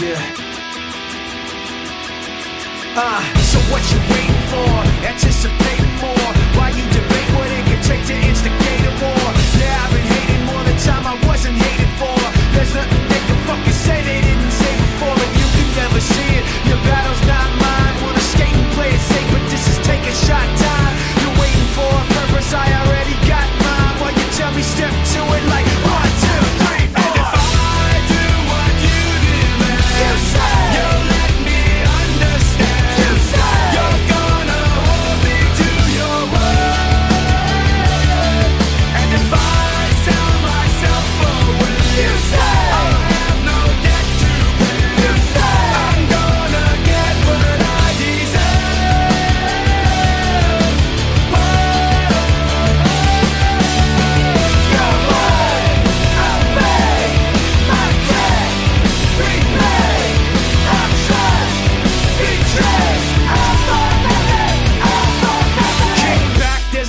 Yeah. Uh, so what you waiting for? Anticipate more.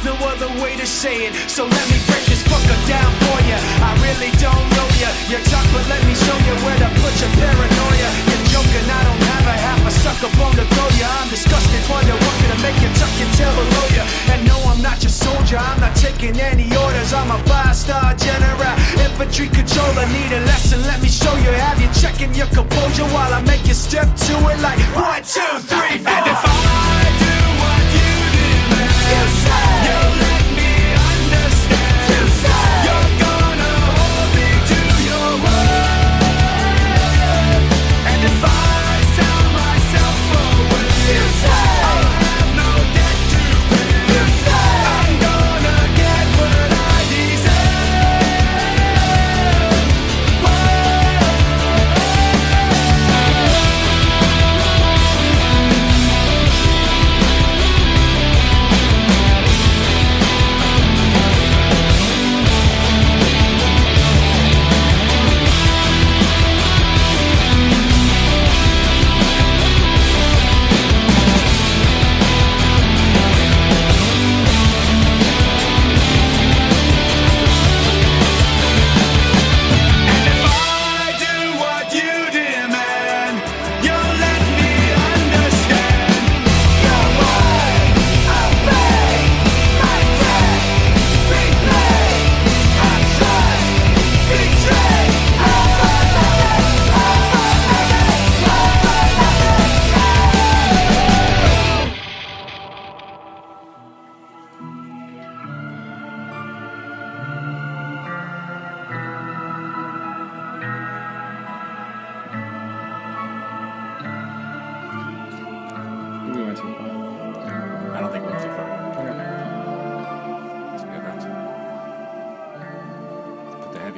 No other way to say it. So let me break this fucker down for ya. I really don't know ya. You're but let me show you where to put your paranoia. You're joking, I don't have a half a sucker bone to throw ya. I'm disgusted, wonder what gonna make you tuck your tail below ya. And no, I'm not your soldier, I'm not taking any orders. I'm a five-star general, infantry controller. Need a lesson, let me show you. Have you checking your composure while I make you step to it like one, two, three, four.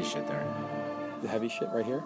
Shit there. The heavy shit right here.